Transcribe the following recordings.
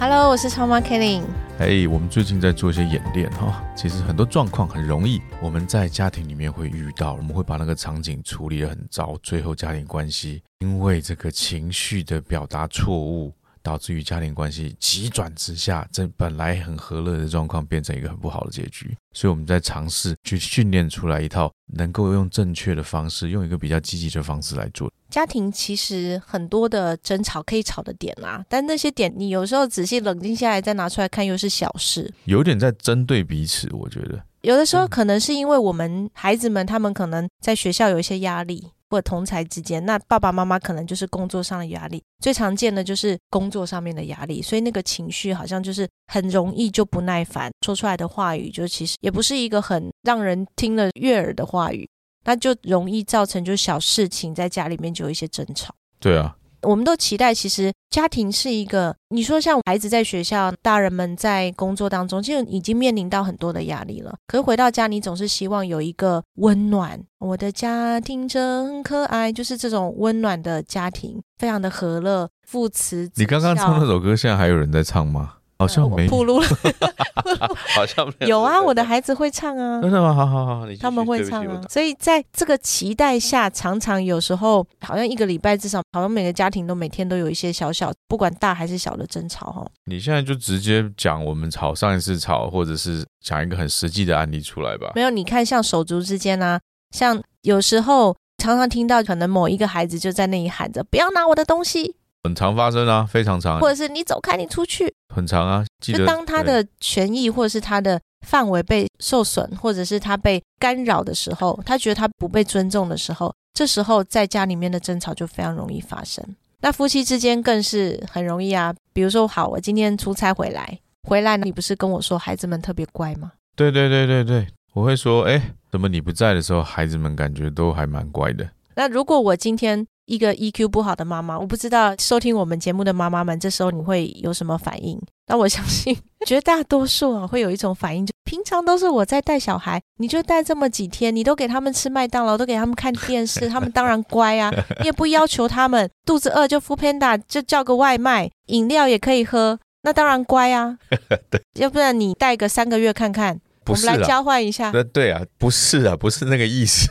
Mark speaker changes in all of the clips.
Speaker 1: Hello，我是超妈 Killing。
Speaker 2: 哎、我们最近在做一些演练哈，其实很多状况很容易我们在家庭里面会遇到，我们会把那个场景处理得很糟，最后家庭关系因为这个情绪的表达错误，导致于家庭关系急转直下，这本来很和乐的状况变成一个很不好的结局。所以我们在尝试去训练出来一套能够用正确的方式，用一个比较积极的方式来做。
Speaker 1: 家庭其实很多的争吵可以吵的点啦，但那些点你有时候仔细冷静下来再拿出来看，又是小事。
Speaker 2: 有点在针对彼此，我觉得。
Speaker 1: 有的时候可能是因为我们孩子们他们可能在学校有一些压力，或者同才之间，那爸爸妈妈可能就是工作上的压力，最常见的就是工作上面的压力，所以那个情绪好像就是很容易就不耐烦，说出来的话语就其实也不是一个很让人听了悦耳的话语，那就容易造成就小事情在家里面就有一些争吵。
Speaker 2: 对啊，
Speaker 1: 我们都期待，其实家庭是一个，你说像孩子在学校，大人们在工作当中，其实已经面临到很多的压力了。可是回到家，你总是希望有一个温暖，我的家庭真可爱，就是这种温暖的家庭，非常的和乐，父慈子
Speaker 2: 你刚刚唱那首歌，现在还有人在唱吗？好像没
Speaker 1: 呃，暴露了，
Speaker 2: 好像没
Speaker 1: 有啊，我的孩子会唱啊。
Speaker 2: 真的吗？好好好，你
Speaker 1: 他们会唱啊，所以在这个期待下，常常有时候好像一个礼拜至少，好像每个家庭都每天都有一些小小，不管大还是小的争吵哈。
Speaker 2: 你现在就直接讲我们吵上一次吵，或者是讲一个很实际的案例出来吧。
Speaker 1: 没有，你看像手足之间啊，像有时候常常听到可能某一个孩子就在那里喊着“不要拿我的东西
Speaker 2: 很常发生啊，非常”，常，
Speaker 1: 或者是“你走开，你出去
Speaker 2: 很长啊。”。记得
Speaker 1: 就当他的权益或者是他的范围被受损，或者是他被干扰的时候，他觉得他不被尊重的时候，这时候在家里面的争吵就非常容易发生。那夫妻之间更是很容易啊，比如说，好，我今天出差回来，回来你不是跟我说孩子们特别乖吗？
Speaker 2: 对对对对对，我会说，哎，怎么你不在的时候，孩子们感觉都还蛮乖的。
Speaker 1: 那如果我今天一个 EQ 不好的妈妈，我不知道收听我们节目的妈妈们，这时候你会有什么反应？那我相信 绝大多数啊会有一种反应，就平常都是我在带小孩，你就带这么几天，你都给他们吃麦当劳，都给他们看电视，他们当然乖啊，你也不要求他们肚子饿就 f o o Panda 就叫个外卖，饮料也可以喝，那当然乖啊。要不然你带个三个月看看，
Speaker 2: 不是，
Speaker 1: 我们来交换一下。
Speaker 2: 那对啊，不是啊，不是那个意思。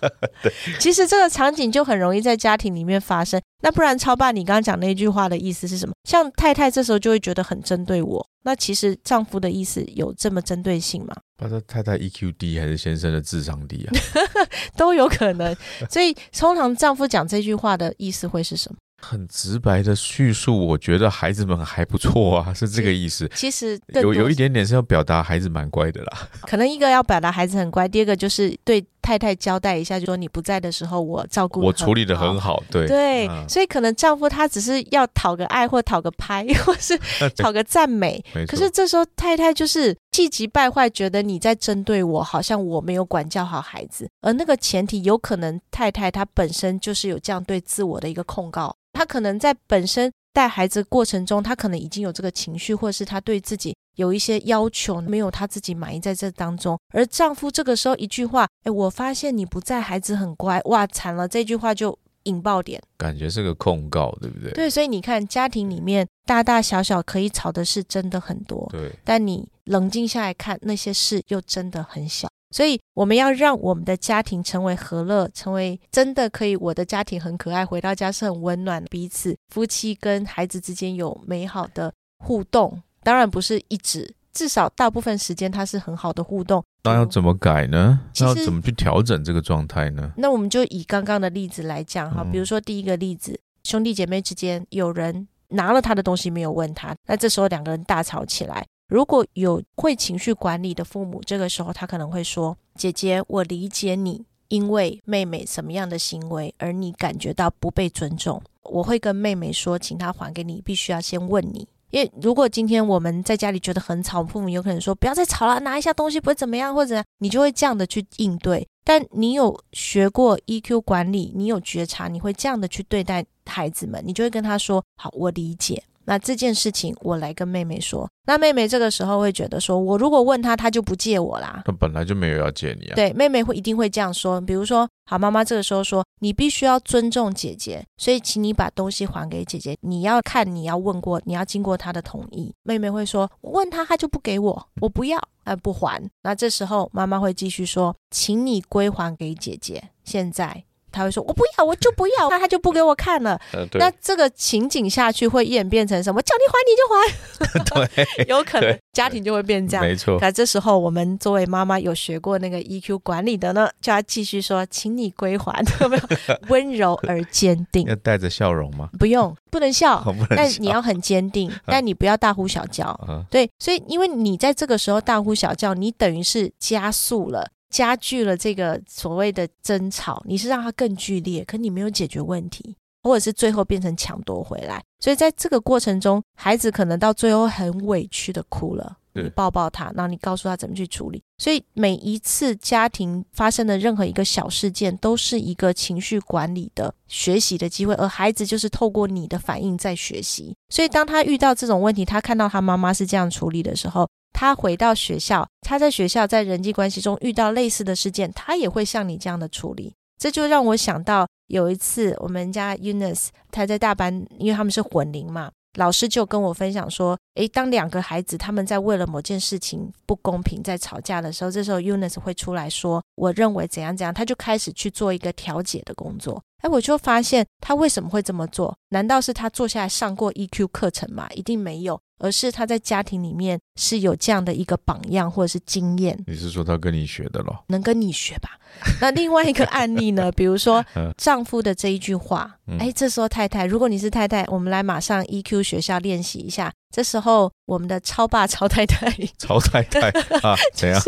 Speaker 1: 其实这个场景就很容易在家庭里面发生。那不然，超爸，你刚刚讲那句话的意思是什么？像太太这时候就会觉得很针对我。那其实丈夫的意思有这么针对性吗？
Speaker 2: 不知道太太 EQ 低还是先生的智商低啊？
Speaker 1: 都有可能。所以通常丈夫讲这句话的意思会是什么？
Speaker 2: 很直白的叙述，我觉得孩子们还不错啊，是这个意思。
Speaker 1: 其实
Speaker 2: 有有一点点是要表达孩子蛮乖的啦。
Speaker 1: 可能一个要表达孩子很乖，第二个就是对太太交代一下，就说你不在的时候我照顾
Speaker 2: 我处理的很好，对。
Speaker 1: 对，
Speaker 2: 嗯。
Speaker 1: 所以可能丈夫他只是要讨个爱或讨个拍，或是 讨个赞美，可是这时候太太就是气急败坏，觉得你在针对我，好像我没有管教好孩子。而那个前提有可能太太她本身就是有这样对自我的一个控告，她可能在本身带孩子过程中，她可能已经有这个情绪，或者是她对自己有一些要求，没有她自己满意在这当中。而丈夫这个时候一句话，哎，我发现你不在，孩子很乖，哇，惨了，这句话就引爆点。
Speaker 2: 感觉是个控告，对不对？
Speaker 1: 对，所以你看，家庭里面大大小小可以吵的事真的很多。
Speaker 2: 对
Speaker 1: 但你冷静下来看，那些事又真的很小。所以我们要让我们的家庭成为和乐，成为真的可以，我的家庭很可爱，回到家是很温暖，彼此夫妻跟孩子之间有美好的互动。当然不是一直，至少大部分时间它是很好的互动。
Speaker 2: 那要怎么改呢？那要怎么去调整这个状态呢？
Speaker 1: 那我们就以刚刚的例子来讲哈，
Speaker 2: 嗯
Speaker 1: 比如说第一个例子，兄弟姐妹之间有人拿了他的东西没有问他，那这时候两个人大吵起来。如果有会情绪管理的父母，这个时候他可能会说：“姐姐，我理解你，因为妹妹什么样的行为，而你感觉到不被尊重。我会跟妹妹说，请她还给你，必须要先问你。因为如果今天我们在家里觉得很吵，父母有可能说不要再吵了，拿一下东西不会怎么样，或者你就会这样的去应对。但你有学过 EQ 管理，你有觉察，你会这样的去对待孩子们，你就会跟他说：“好，我理解。”那这件事情我来跟妹妹说，那妹妹这个时候会觉得说，我如果问她，她就不借我啦。
Speaker 2: 她本来就没有要借你啊。
Speaker 1: 对，妹妹会一定会这样说。比如说，好，妈妈这个时候说，你必须要尊重姐姐，所以请你把东西还给姐姐。你要看，你要问过，你要经过她的同意。妹妹会说，我问她，她就不给我，我不要，呃，不还。那这时候妈妈会继续说，请你归还给姐姐。现在。他会说：“我不要，我就不要。”那他就不给我看了。那这个情景下去会演变成什么？叫你还
Speaker 2: 你就还。
Speaker 1: 对，有可能家庭就会变这样。
Speaker 2: 没错。
Speaker 1: 那这时候我们作为妈妈有学过那个 EQ 管理的呢，就要继续说：“请你归还。”有没有？温柔而坚定。
Speaker 2: 要带着笑容吗？
Speaker 1: 不用，不能笑。但你要很坚定，但你不要大呼小叫。对，所以因为你在这个时候大呼小叫，你等于是加速了。加剧了这个所谓的争吵，你是让它更剧烈，可你没有解决问题，或者是最后变成抢夺回来。所以在这个过程中，孩子可能到最后很委屈的哭了，你抱抱他，然后你告诉他怎么去处理。所以每一次家庭发生的任何一个小事件，都是一个情绪管理的学习的机会，而孩子就是透过你的反应在学习。所以当他遇到这种问题，他看到他妈妈是这样处理的时候。他回到学校，他在学校在人际关系中遇到类似的事件，他也会像你这样的处理。这就让我想到有一次，我们家 Unis 他在大班，因为他们是混龄嘛，老师就跟我分享说，诶，当两个孩子他们在为了某件事情不公平在吵架的时候，这时候 Unis 会出来说，我认为怎样怎样，他就开始去做一个调解的工作。哎，我就发现他为什么会这么做？难道是他坐下来上过 EQ 课程吗？一定没有。而是他在家庭里面是有这样的一个榜样或者是经验。
Speaker 2: 你是说他跟你学的咯？
Speaker 1: 能跟你学吧？那另外一个案例呢？比如说 丈夫的这一句话，哎，这时候太太，如果你是太太，我们来马上 EQ 学校练习一下。这时候我们的超爸超太太，
Speaker 2: 超太太啊，怎样？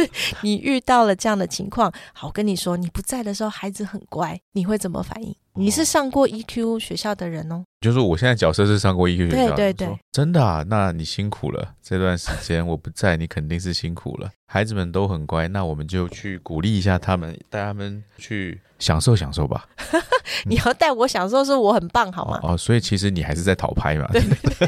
Speaker 1: 你遇到了这样的情况，好，我跟你说，你不在的时候，孩子很乖，你会怎么反应？你是上过 EQ 学校的人哦，
Speaker 2: 就是我现在角色是上过 EQ 学校，
Speaker 1: 对对。对，
Speaker 2: 真的啊，那你辛苦了，这段时间我不在，你肯定是辛苦了。孩子们都很乖，那我们就去鼓励一下他们，带他们去享受享受吧。
Speaker 1: 你要带我享受，是我很棒，好吗？
Speaker 2: 哦，所以其实你还是在讨拍嘛。
Speaker 1: 对对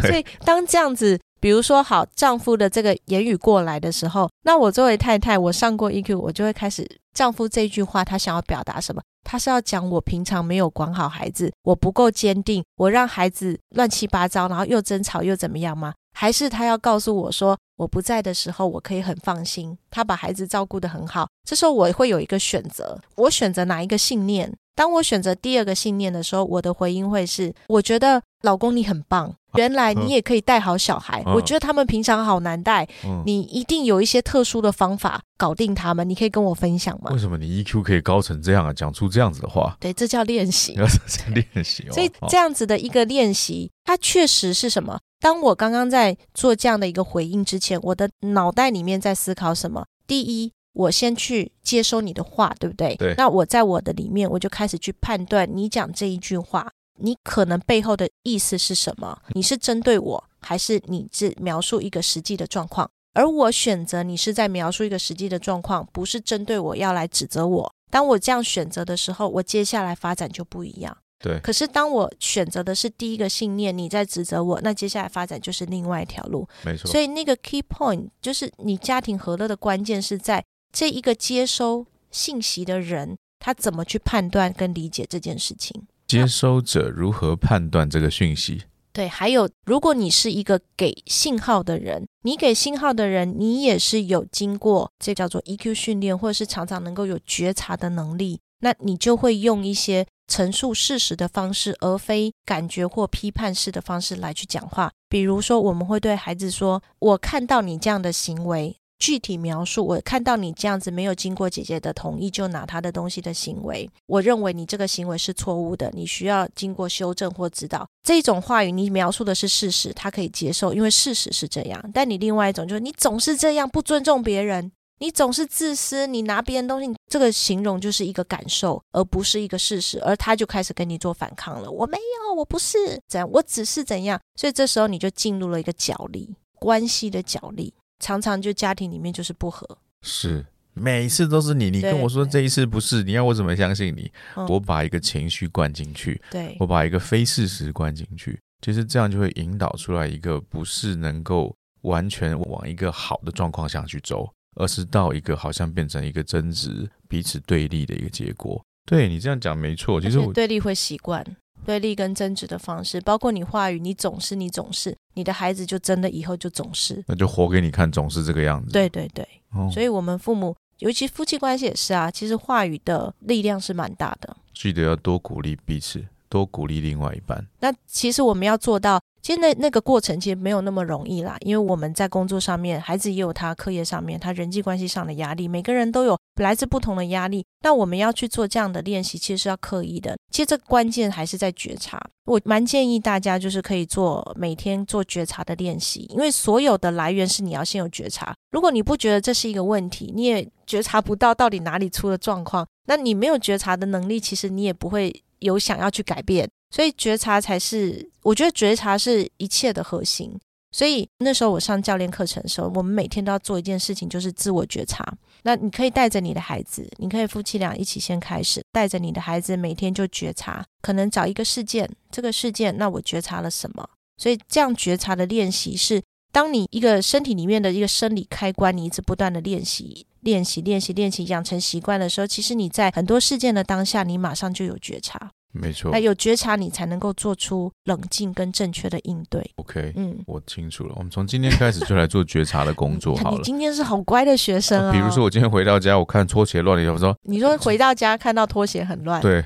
Speaker 1: 对。所以当这样子，比如说好丈夫的这个言语过来的时候，那我作为太太，我上过 EQ，我就会开始丈夫这句话，他想要表达什么？他是要讲我平常没有管好孩子，我不够坚定，我让孩子乱七八糟，然后又争吵又怎么样吗？还是他要告诉我说，我不在的时候，我可以很放心，他把孩子照顾得很好。这时候我会有一个选择，我选择哪一个信念？当我选择第二个信念的时候，我的回应会是：我觉得老公你很棒，原来你也可以带好小孩。我觉得他们平常好难带，你一定有一些特殊的方法搞定他们。你可以跟我分享吗？
Speaker 2: 为什么你 EQ 可以高成这样啊？讲出这样子的话，
Speaker 1: 对，这叫练习，
Speaker 2: 练习。
Speaker 1: 所以这样子的一个练习，它确实是什么？当我刚刚在做这样的一个回应之前，我的脑袋里面在思考什么？第一。我先去接收你的话，对不对？
Speaker 2: 对。
Speaker 1: 那我在我的里面，我就开始去判断你讲这一句话，你可能背后的意思是什么？你是针对我，还是你是描述一个实际的状况？而我选择你是在描述一个实际的状况，不是针对我要来指责我。当我这样选择的时候，我接下来发展就不一样。
Speaker 2: 对。
Speaker 1: 可是当我选择的是第一个信念，你在指责我，那接下来发展就是另外一条路。
Speaker 2: 没错。
Speaker 1: 所以那个 key point 就是你家庭和乐的关键是在。这一个接收信息的人，他怎么去判断跟理解这件事情？
Speaker 2: 接收者如何判断这个讯息？
Speaker 1: 对，还有，如果你是一个给信号的人，你给信号的人，你也是有经过这叫做 EQ 训练，或者是常常能够有觉察的能力，那你就会用一些陈述事实的方式，而非感觉或批判式的方式来去讲话。比如说，我们会对孩子说：“我看到你这样的行为。”具体描述，我看到你这样子没有经过姐姐的同意就拿她的东西的行为，我认为你这个行为是错误的，你需要经过修正或指导。这种话语你描述的是事实，他可以接受，因为事实是这样。但你另外一种就是你总是这样不尊重别人，你总是自私，你拿别人东西，这个形容就是一个感受，而不是一个事实。而他就开始跟你做反抗了。我没有，我不是怎样，我只是怎样。所以这时候你就进入了一个角力关系的角力，常常就家庭里面就是不和。
Speaker 2: 是。每一次都是你，你跟我说这一次不是，你要我怎么相信你？
Speaker 1: 嗯
Speaker 2: 我把一个情绪灌进去，
Speaker 1: 对
Speaker 2: 我把一个非事实灌进去，其实这样就会引导出来一个不是能够完全往一个好的状况下去走，而是到一个好像变成一个争执、彼此对立的一个结果。对你这样讲没错，其实我
Speaker 1: 对立会习惯对立跟争执的方式，包括你话语，你总是你总是，你的孩子就真的以后就总是。
Speaker 2: 那就活给你看，总是这个样子。
Speaker 1: 对对对，
Speaker 2: 哦，
Speaker 1: 所以我们父母，尤其夫妻关系也是啊，其实话语的力量是蛮大的。
Speaker 2: 记得要多鼓励彼此，多鼓励另外一半。
Speaker 1: 那其实我们要做到，其实那那个过程其实没有那么容易啦，因为我们在工作上面，孩子也有他课业上面、他人际关系上的压力，每个人都有来自不同的压力。那我们要去做这样的练习，其实是要刻意的。其实这个关键还是在觉察。我蛮建议大家就是可以做每天做觉察的练习，因为所有的来源是你要先有觉察。如果你不觉得这是一个问题，你也觉察不到到底哪里出了状况，那你没有觉察的能力，其实你也不会有想要去改变。所以觉察才是，我觉得觉察是一切的核心。所以那时候我上教练课程的时候，我们每天都要做一件事情，就是自我觉察。那你可以带着你的孩子，你可以夫妻俩一起先开始，带着你的孩子每天就觉察，可能找一个事件，这个事件，那我觉察了什么？所以这样觉察的练习是，当你一个身体里面的一个生理开关，你一直不断的练习、练习、练习、练习，养成习惯的时候，其实你在很多事件的当下，你马上就有觉察。
Speaker 2: 没错
Speaker 1: 那。有觉察，你才能够做出冷静跟正确的应对。
Speaker 2: OK，
Speaker 1: 嗯，
Speaker 2: 我清楚了。我们从今天开始就来做觉察的工作好了。
Speaker 1: 你今天是好乖的学生啊、
Speaker 2: 比如说，我今天回到家，我看拖鞋乱了，我说
Speaker 1: 你说回到家看到拖鞋很乱，
Speaker 2: 对，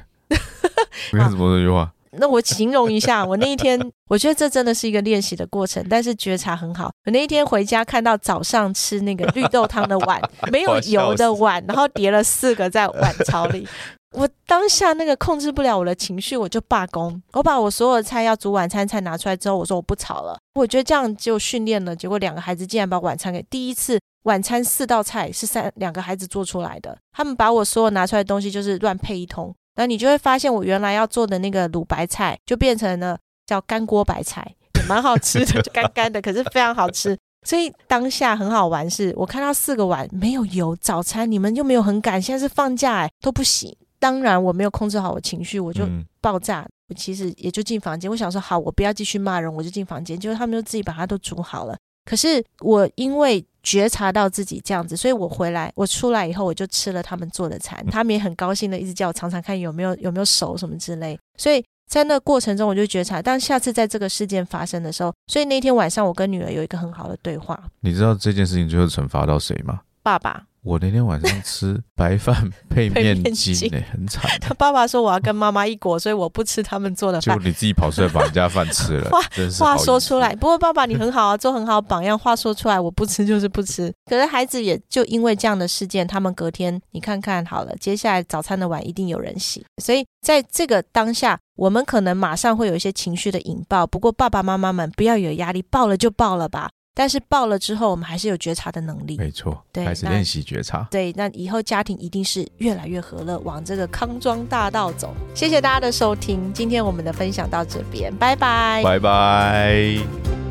Speaker 2: 你看怎么这句话？
Speaker 1: 那我形容一下，我那一天，我觉得这真的是一个练习的过程，但是觉察很好。我那一天回家看到早上吃那个绿豆汤的碗，没有油的碗，然后叠了四个在碗槽里。我当下那个控制不了我的情绪，我就罢工。我把我所有的菜要煮晚餐菜拿出来之后，我说我不炒了。我觉得这样就训练了，结果两个孩子竟然把晚餐给第一次晚餐四道菜是三两个孩子做出来的，他们把我所有拿出来的东西就是乱配一通。然后你就会发现，我原来要做的那个卤白菜，就变成了叫干锅白菜，也蛮好吃的，就干 干的，可是非常好吃。所以当下很好玩是，我看到四个碗没有油，早餐你们又没有很赶，现在是放假哎，都不行。当然我没有控制好我情绪，我就
Speaker 2: 嗯
Speaker 1: 爆炸。我其实也就进房间，我想说好，我不要继续骂人，我就进房间。结果他们就自己把它都煮好了。可是我因为觉察到自己这样子，所以我回来，我出来以后我就吃了他们做的餐，他们也很高兴的一直叫我尝尝看有没有有没有熟什么之类。所以在那过程中，我就觉察，当下次在这个事件发生的时候，所以那天晚上我跟女儿有一个很好的对话。
Speaker 2: 你知道这件事情最后惩罚到谁吗？
Speaker 1: 爸爸，
Speaker 2: 我那天晚上吃 白饭配
Speaker 1: 配
Speaker 2: 面
Speaker 1: 面筋
Speaker 2: 筋呢、很惨、
Speaker 1: 他爸爸说我要跟妈妈一国，所以我不吃他们做的饭
Speaker 2: 结果。你自己跑出来把人家饭吃了
Speaker 1: 话，话说出来，不过爸爸你很好啊，做很好榜样。话说出来，我不吃就是不吃。可是孩子也就因为这样的事件，他们隔天你看看好了，接下来早餐的碗一定有人洗。所以在这个当下，我们可能马上会有一些情绪的引爆。不过爸爸妈妈们不要有压力，爆了就爆了吧。但是爆了之后，我们还是有觉察的能力。
Speaker 2: 没错，
Speaker 1: 对
Speaker 2: 开始练习觉察。
Speaker 1: 对，那以后家庭一定是越来越和乐，往这个康庄大道走。谢谢大家的收听，今天我们的分享到这边，拜拜。
Speaker 2: 拜拜。